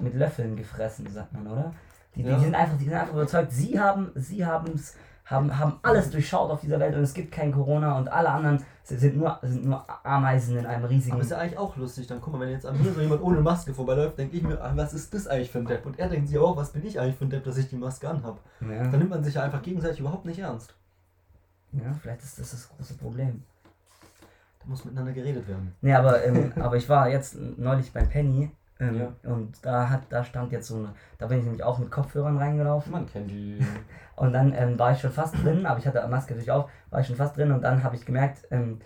mit Löffeln gefressen, sagt man, oder? Die, Ja. die sind einfach, die sind einfach überzeugt, sie haben, sie haben's, haben, haben alles durchschaut auf dieser Welt und es gibt kein Corona und alle anderen sind nur, sind nur Ameisen in einem riesigen. Aber ist ja eigentlich auch lustig, dann guck mal, wenn jetzt an mir so jemand ohne Maske vorbeiläuft, denke ich mir, ah, was ist das eigentlich für ein Depp? Und er denkt sich auch, was bin ich eigentlich für ein Depp, dass ich die Maske anhab? ja. Dann nimmt man sich ja einfach gegenseitig überhaupt nicht ernst. ja, vielleicht ist das das große Problem. Da muss miteinander geredet werden. Nee, aber, ähm, <laughs> aber ich war jetzt neulich beim Penny ähm, Ja. und da hat, da stand jetzt so eine, da bin ich nämlich auch mit Kopfhörern reingelaufen. Man kennt die. <laughs> Und dann ähm, war ich schon fast drin, aber ich hatte Maske natürlich auch, war ich schon fast drin und dann habe ich gemerkt, ähm,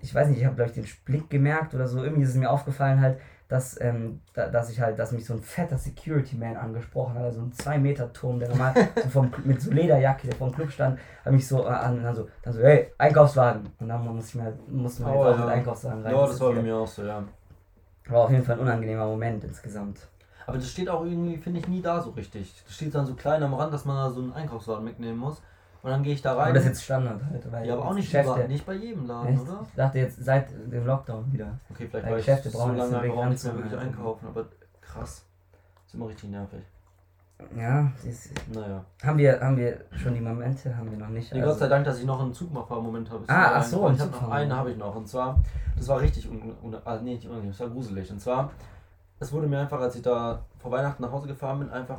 ich weiß nicht, ich habe glaube ich den Blick gemerkt oder so, irgendwie ist es mir aufgefallen halt, dass, ähm, da, dass ich halt, dass mich so ein fetter Security Man angesprochen hat, also ein 2 Meter Turm, der normal <laughs> so vom, mit so Lederjacke, der vor dem Club stand, hat mich so äh, an, dann so, dann so, hey, Einkaufswagen. Und dann musste ich mir halt, musste man Oh, halt auch ja. mit Einkaufswagen rein. Ja, das war bei mir auch so, ja. War auf jeden Fall ein unangenehmer Moment insgesamt. Aber das steht auch irgendwie, finde ich, nie da so richtig. Das steht dann so klein am Rand, dass man da so einen Einkaufswagen mitnehmen muss. Und dann gehe ich da rein. Aber das ist jetzt Standard halt, weil ja, aber auch nicht, überall, nicht bei jedem Laden, Echt? oder? Ich dachte jetzt seit dem Lockdown wieder. Okay, vielleicht Weil ich Geschäfte so brauchen jetzt lange nicht mehr wirklich einkaufen, aber krass. ist immer richtig nervig. Ja, das Naja. haben wir, haben wir schon die Momente, haben wir noch nicht. Nee, also- Gott sei Dank, dass ich noch einen Zugfahrmoment habe. Ah, ach so, Ich habe noch einen habe ich noch. Und zwar, das war richtig un, un, ah, nee, nicht unangenehm, das war gruselig. Und zwar, es wurde mir einfach, als ich da vor Weihnachten nach Hause gefahren bin, einfach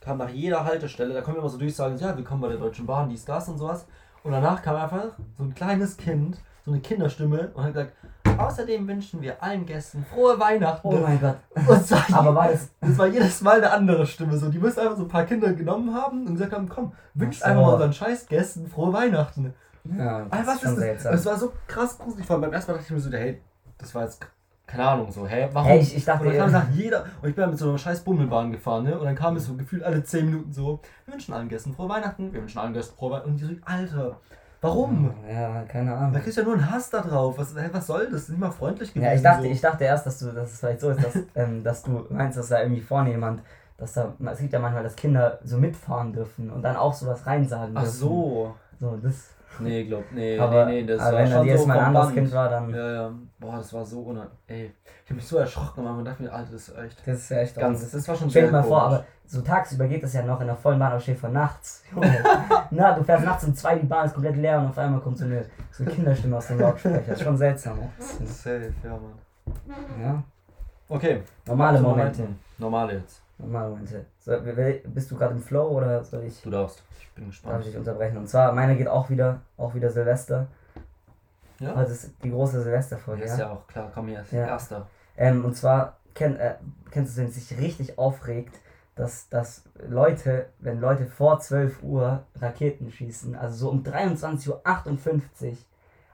kam nach jeder Haltestelle, da kommen immer so Durchsagen, ja, willkommen bei der Deutschen Bahn, dies, das und sowas. Und danach kam einfach so ein kleines Kind, so eine Kinderstimme und hat gesagt, außerdem wünschen wir allen Gästen frohe Weihnachten. Oh mein Gott. <laughs> Und zwar Aber war das. das war jedes Mal eine andere Stimme. So, die müssen einfach so ein paar Kinder genommen haben und gesagt haben, komm, wünscht so. einfach mal unseren Scheißgästen frohe Weihnachten. Ja, das Alter, ist schon ist das? seltsam. Das war so krass gruselig. Vor allem beim ersten Mal dachte ich mir so, hey, das war jetzt, keine Ahnung, so, hä, warum? Hey, ich, ich dachte, und dann kam nach jeder, und ich bin dann mit so einer scheiß Bummelbahn gefahren, ne? Und dann kam es so gefühlt alle 10 Minuten so, wir wünschen allen Gästen frohe Weihnachten, wir wünschen allen Gästen frohe Weihnachten. Und die so, Alter, warum? ja, keine Da Ahnung. kriegst du ja nur einen Hass da drauf. Was, was soll das? Nicht mal freundlich gewesen. Ja, ich dachte, so. ich dachte erst, dass du, dass es vielleicht so ist, dass, <laughs> ähm, dass du meinst, dass da irgendwie vorne jemand, dass da, es gibt ja manchmal, dass Kinder so mitfahren dürfen und dann auch sowas reinsagen Ach dürfen. so. So, das. Nee, glaub, nee, aber nee, nee, das aber war wenn schon dann jedes so Mal ein anderes. Kind war, dann. Ja, ja. Boah, das war so unangenehm. Ey, ich hab mich so erschrocken und dachte mir, Alter, das ist echt Das ist ja echt ganz. ganz. Das war schon Stell dir mal vor, aber so tagsüber geht das ja noch in der vollen Bahn, aber vor nachts. <laughs> Na, du fährst nachts um zwei, die Bahn ist komplett leer und auf einmal kommt so eine, so eine Kinderstimme aus dem Lautsprecher. Das ist schon seltsam. Safe, ja, Mann. Ja. Okay. Normale Momente. Normale jetzt. Normale Momente. So, bist du gerade im Flow oder soll ich, Du darfst. Ich bin darf gespannt. ich dich unterbrechen? Und zwar, meine geht auch wieder, auch wieder Silvester. Ja? Das ist die große Silvesterfolge. ist ja auch klar, komm hier, Ja. erster. Ähm, und zwar, kenn, äh, kennst du, wenn es sich richtig aufregt, dass, dass Leute, wenn Leute vor 12 Uhr Raketen schießen, also so um 23.58 Uhr,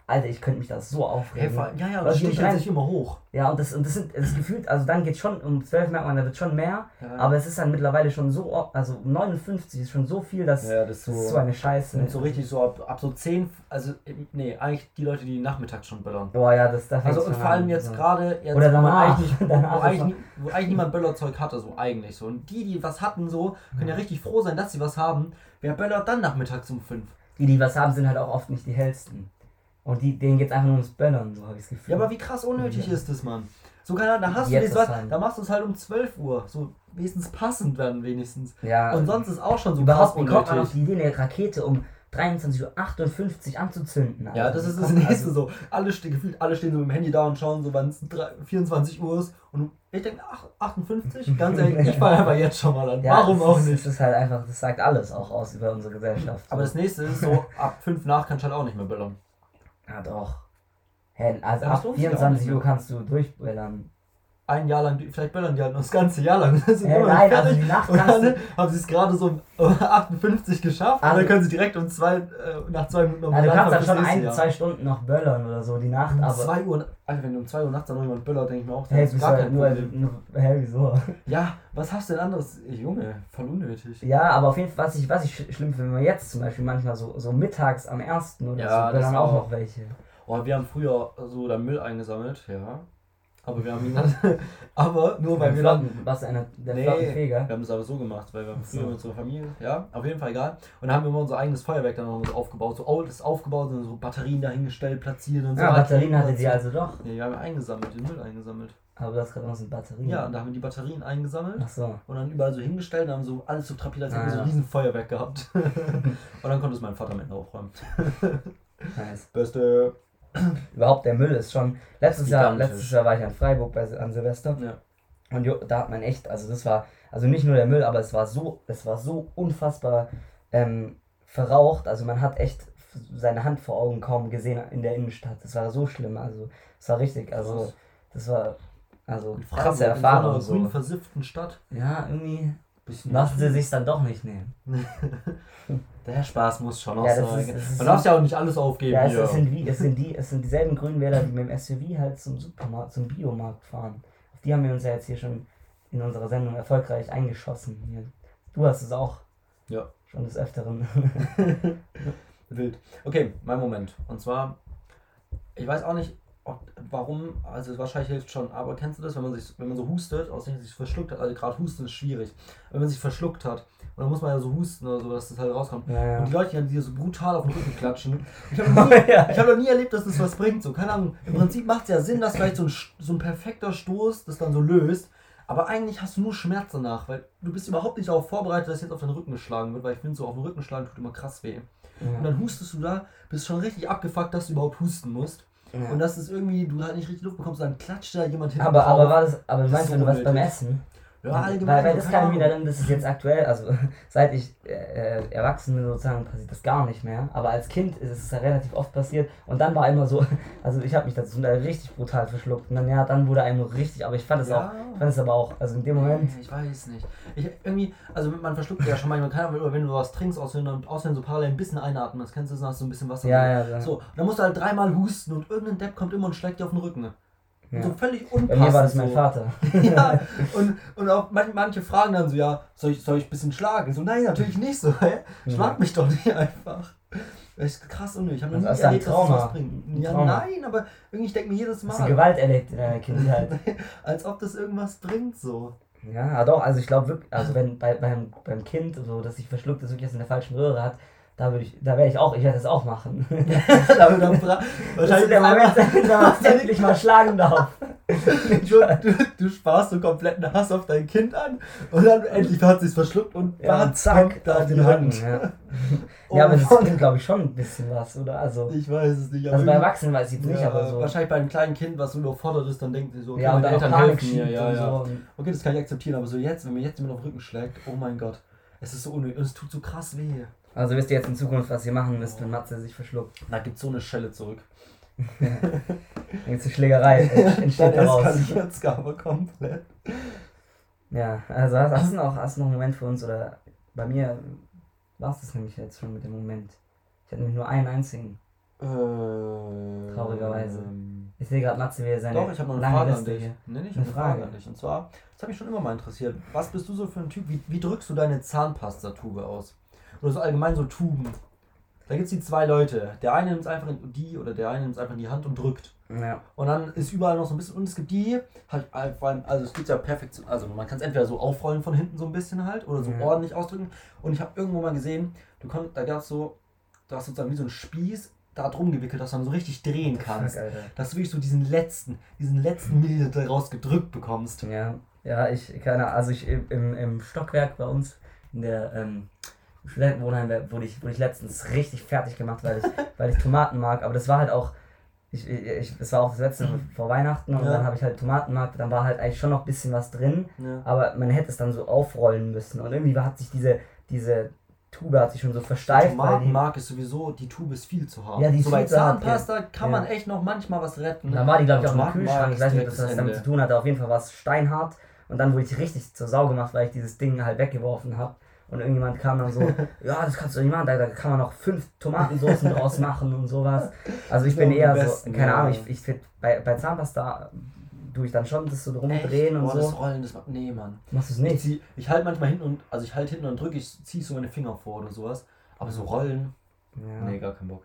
Alter, ich könnte mich da so Hey, aufregen. vor- ja, ja, das rein- sich immer hoch. Ja, und das, und das sind das gefühlt, also dann geht schon um 12 merkt man, da wird schon mehr, Ja, aber es ist dann mittlerweile schon so, also 59 ist schon so viel, dass ja, das ist das so. ist so eine Scheiße. Und so richtig so ab, ab so 10, also nee, eigentlich die Leute, die nachmittags schon böllern. Boah, ja, das da Also und vor allem jetzt so. gerade, jetzt, Oder wo man danach. eigentlich, <laughs> nicht, Danach wo, eigentlich, wo eigentlich niemand Böllerzeug hatte, so eigentlich so. Und die, die was hatten, so, können ja richtig froh sein, dass sie was haben. Wer böllert dann nachmittags um 5? Die, die was haben, sind halt auch oft nicht die hellsten. Und die, denen geht's einfach nur ums Böllern, so habe ich das Gefühl. Ja, aber wie krass unnötig ist das, Mann? So keine Ahnung, da hast du Jetzt das, das haben. da machst du es halt um 12 Uhr. So wenigstens passend werden, wenigstens. ja, Und sonst ist auch schon so krass wie kommt man auf unnötig. die Idee, eine Rakete um 23.58 Uhr anzuzünden? Ja, Alter? das ist das nächste also- so. Alle stehen, gefühlt alle stehen so mit dem Handy da und schauen so, wann es 24 Uhr ist. Und ich denke, ach, 58? Ganz ehrlich, ich fange einfach jetzt schon mal an. Ja, Warum auch ist, nicht? Das ist halt einfach, das sagt alles auch aus über unsere Gesellschaft. Aber das nächste ist so, ab 5 nach kannst du halt auch nicht mehr böllern. Ja, doch. Hä, also ab lohnt sich auch 24 nicht Uhr kannst du durchböllern. Ein Jahr lang, vielleicht böllern die halt noch das ganze Jahr lang. <laughs> Das sind Hä, immer noch nein, also fertig. die Nacht Und dann haben sie es gerade so um <laughs> 58 geschafft und Also- dann können sie direkt um zwei, äh, nach zwei Minuten noch Ja, du kannst dann schon ein, Jahr. zwei Stunden noch böllern oder so, die Nacht, Um aber. 2 Uhr, Alter, wenn du um 2 Uhr nachts dann noch jemand böllert, denke ich mir auch, Hey, ist gar kein nur, Problem. hä, wieso? Ja, was hast du denn anderes? Junge, voll unnötig. Ja, aber auf jeden Fall, was ich, was ich sch- schlimm finde, wenn man jetzt zum Beispiel manchmal so, so mittags am ersten oder Ja, so, böllern auch noch welche. Oh, wir haben früher so dann Müll eingesammelt, ja. Aber wir haben ihn dann, <laughs> aber nur weil wir dann, was einer, der Nee. Flottenfeger. wir haben es aber so gemacht, weil wir haben früher so. mit unserer Familie, ja, auf jeden Fall egal. Und dann haben wir immer unser eigenes Feuerwerk dann noch mit aufgebaut, so alles aufgebaut, und so Batterien dahingestellt, platziert und so. Ja. Batterien hatte die also doch. Nee, wir haben eingesammelt, den Müll eingesammelt. Aber das gerade noch sind Batterien. Ja, und da haben wir die Batterien eingesammelt Ach so. und dann überall so hingestellt und haben so alles so trapiert, als hätten Ah, wir so ja. ein riesen Feuerwerk gehabt. <laughs> und dann konnte es mein Vater Ende aufräumen. Nice. <laughs> Beste. <clears throat> Überhaupt der Müll ist schon. Letztes Jahr, letztes Jahr war ich in Freiburg bei, an Silvester. Ja. Und jo, da hat man echt, also das war, also nicht nur der Müll, aber es war so, es war so unfassbar ähm, verraucht. Also man hat echt seine Hand vor Augen kaum gesehen in der Innenstadt. Das war so schlimm. Also es war richtig, also das war also krasse Freiburg, in Erfahrung. So einer grün versifften Stadt. Ja, irgendwie Bisschen lassen sie sich dann doch nicht nehmen. <laughs> Der Spaß muss schon auch Ja, sein. Man darf ja auch nicht alles aufgeben Ja, es, hier. es, sind wie, es, sind die, es sind dieselben Grünwälder, die mit dem SUV halt zum Supermarkt, zum Biomarkt fahren. Auf die haben wir uns ja jetzt hier schon in unserer Sendung erfolgreich eingeschossen. Du hast es auch. Ja. Schon des Öfteren. <laughs> <laughs> Wild. Okay, mein Moment. Und zwar, ich weiß auch nicht, warum, also wahrscheinlich hilft schon, aber kennst du das, wenn man sich, wenn man so hustet, aus dem man sich verschluckt hat, also gerade husten ist schwierig, wenn man sich verschluckt hat, und dann muss man ja so husten oder so, dass das halt rauskommt. Ja, Und die ja. Leute, die dann dir so brutal auf den Rücken klatschen. Ich habe <laughs> noch, nie- ja. hab noch nie erlebt, dass das was bringt. So, keine Ahnung. Im Prinzip macht es ja Sinn, dass vielleicht so ein, so ein perfekter Stoß das dann so löst. Aber eigentlich hast du nur Schmerz danach, weil du bist überhaupt nicht darauf vorbereitet, dass jetzt auf den Rücken geschlagen wird, weil ich finde, so auf den Rücken schlagen tut immer krass weh. Und ja. dann hustest du da, bist schon richtig abgefuckt, dass du überhaupt husten musst. Ja. Und dass es irgendwie, du halt nicht richtig Luft bekommst, dann klatscht da jemand hinten aber, aber war das, aber du Das meinst, wenn du was beim. Essen? Ja, weil, allgemein. weil so, das kann ich mir das ist jetzt aktuell, also <laughs> seit ich äh, äh, erwachsen bin sozusagen, passiert das gar nicht mehr. Aber als Kind ist es ja relativ oft passiert und dann war immer so, <laughs> also ich habe mich dazu da richtig brutal verschluckt und dann ja, dann wurde einem richtig, aber ich fand es auch, Ja. ich fand es aber auch, also in dem Moment, Ich weiß nicht. Ich irgendwie, also man verschluckt ja schon manchmal, oder wenn du was trinkst, aussehen und aussehen so parallel ein bisschen einatmen, das kennst du, dann hast du ein bisschen Wasser. ja, drin. ja, ja. So, dann musst du halt dreimal husten und irgendein Depp kommt immer und schlägt dir auf den Rücken. Ja. So völlig Bei unpassend. mir war das mein so. Vater. <laughs> ja, <laughs> und, und auch man, manche fragen dann so, ja, soll ich, soll ich ein bisschen schlagen? So, nein, natürlich nicht so, hä? Schlag Ja. mich doch nicht einfach. Das ist krass unnötig. Ich habe noch nie erlebt, dass das bringt. Ja, Trauma. nein, aber irgendwie, ich denke mir jedes Das ist ein Mal, Gewalt erlebt in deiner Kindheit. als ob das irgendwas bringt, so. Ja, doch, also ich glaube wirklich, also wenn bei, beim, beim Kind so, dass sich verschluckt ist, wirklich das in der falschen Röhre hat, da würde ich, da wäre ich auch, ich werde das auch machen. <laughs> Aber dann fra- Das ist der Moment, <laughs> man es endlich mal schlagen darf. Du, du, du sparst so kompletten Hass auf dein Kind an und dann endlich hat sie es verschluckt und Ja, zack, da auf die den Rücken. Hand. Ja, Oh <laughs> ja aber das Mann. Kind glaube ich schon ein bisschen was, oder? Also, Ich weiß es nicht. also bei Erwachsenen weiß ich nicht, ja, aber so. Wahrscheinlich bei einem kleinen Kind, was so überfordert ist, dann denkt sie so, okay, Ja, und meine dann Eltern helfen mir. Ja, ja. so. Okay, das kann ich akzeptieren, aber so jetzt, wenn mir jetzt jemand auf den Rücken schlägt, oh mein Gott, es ist so unnötig und es tut so krass weh. Also wisst ihr jetzt in Zukunft, was ihr machen müsst, wenn Matze sich verschluckt. <laughs> Da gibt so eine Schelle zurück. <laughs> Jetzt eine Schlägerei <laughs> entsteht Dann daraus. eskaliert aber komplett. Ja, also hast, hast, du noch, hast du noch einen Moment für uns? Oder bei mir war es das nämlich jetzt schon mit dem Moment. Ich hatte nämlich nur einen einzigen. Äh, Traurigerweise. Ich sehe gerade Matze, wie er seine Doch, ich habe noch eine Frage an Liste dich. hier. Nee, nicht Eine eine Frage Frage. an dich. Und zwar, das hat mich schon immer mal interessiert. Was bist du so für ein Typ? Wie, wie drückst du deine Zahnpastatube aus? Oder so allgemein so Tuben. Da gibt es die zwei Leute. Der eine nimmt es einfach in die oder der eine nimmt es einfach in die Hand und drückt. Ja, Und dann ist überall noch so ein bisschen. Und es gibt die, halt, halt vor allem, also es gibt ja perfekt. Also man kann es entweder so aufrollen von hinten so ein bisschen halt oder so Ja. ordentlich ausdrücken. Und ich habe irgendwo mal gesehen, du konnt, da gab es so, du hast sozusagen wie so ein Spieß da drum gewickelt, dass du dann so richtig drehen kannst. fuck. Dass du wirklich so diesen letzten, diesen letzten Millimeter rausgedrückt bekommst. Ja, ja, ich keine also ich im, im, im Stockwerk bei uns in der ähm, Studentenwohnheim wurde ich, wurde ich letztens richtig fertig gemacht, weil ich, <laughs> weil ich Tomaten mag, aber das war halt auch ich, ich, das war auch das letzte vor Weihnachten und Ja. dann habe ich halt Tomaten mag, dann war halt eigentlich schon noch ein bisschen was drin, Ja. aber man hätte es dann so aufrollen müssen und irgendwie hat sich diese, diese Tube hat sich schon so versteift, Tomatenmark ist sowieso, die Tube ist viel zu hart. Ja, die ist so bei viel zu hart, Zahnpasta kann Ja. man echt noch manchmal was retten. dann war die glaube ich auch im Kühlschrank, ich weiß nicht, was das damit zu tun hatte, auf jeden Fall war es steinhart und dann wurde ich richtig zur Sau gemacht, weil ich dieses Ding halt weggeworfen habe. Und irgendjemand kam dann so, <laughs> ja, das kannst du nicht machen, da, da kann man noch fünf Tomatensoßen draus machen und sowas. Also ich Das bin eher die so, besten, keine ja. Ahnung, ich, ich find, bei, bei Zahnpasta tue ich dann schon das so drum Echt? und Boah, das so. Rollen, das macht. Nee, Mann. Machst du es Ich, nicht? zieh, ich halte manchmal hinten und. Also ich halte hinten und drücke, ich ziehe so meine Finger vor oder sowas. Aber so rollen. Ja. Nee, gar keinen Bock.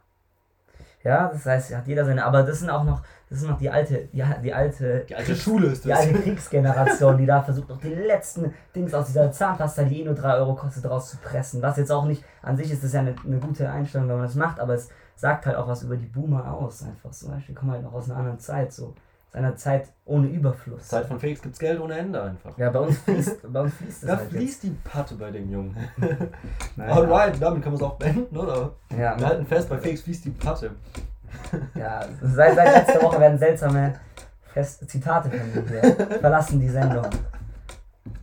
Ja, das heißt, hat jeder seine, aber das sind auch noch, das ist noch die alte, die, die alte Die alte Schule ist Die das. alte Kriegsgeneration, die da versucht, noch die letzten Dings aus dieser Zahnpasta, die eh nur 3 Euro kostet, rauszupressen. Was jetzt auch nicht, an sich ist das ja eine, eine gute Einstellung, wenn man das macht, aber es sagt halt auch was über die Boomer aus. Einfach so. Die kommen halt noch aus einer anderen Zeit, so. Einer Zeit ohne Überfluss. Zeit von Felix gibt's Geld ohne Ende einfach. Ja, bei uns <laughs> fließt, bei uns fließt es Da halt fließt die Patte bei dem Jungen. <laughs> jetzt. Naja. Alright, damit können wir es auch beenden, oder? Ja, Wir halten fest, bei Felix fließt die Patte. ja seit, seit letzter Woche werden seltsame Fest Zitate von mir. Verlassen die Sendung.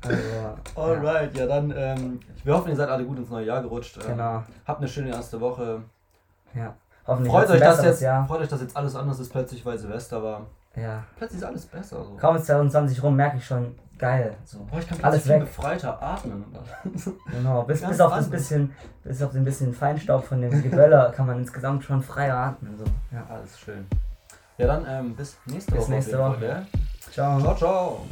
Also, ja, Alright, ja, dann, ähm, wir hoffen, ihr seid alle gut ins neue Jahr gerutscht. Ähm, genau. Habt eine schöne erste Woche. Ja. Hoffentlich Freut euch, dass jetzt, Jahr. freut euch, dass jetzt alles anders ist, plötzlich, weil Silvester war. Ja. Plötzlich ist alles besser. So. Kaum ist 2020 rum, merke ich schon, geil. So. Boah, ich kann Alles viel weg. befreiter atmen. <laughs> Genau, bis, bis auf das bisschen, bis auf den bisschen Feinstaub von dem Geböller kann man insgesamt schon freier atmen. So. Ja. Alles schön. Ja, dann ähm, bis nächste Bis Woche. auf nächste Woche. Ciao. Ciao, ciao.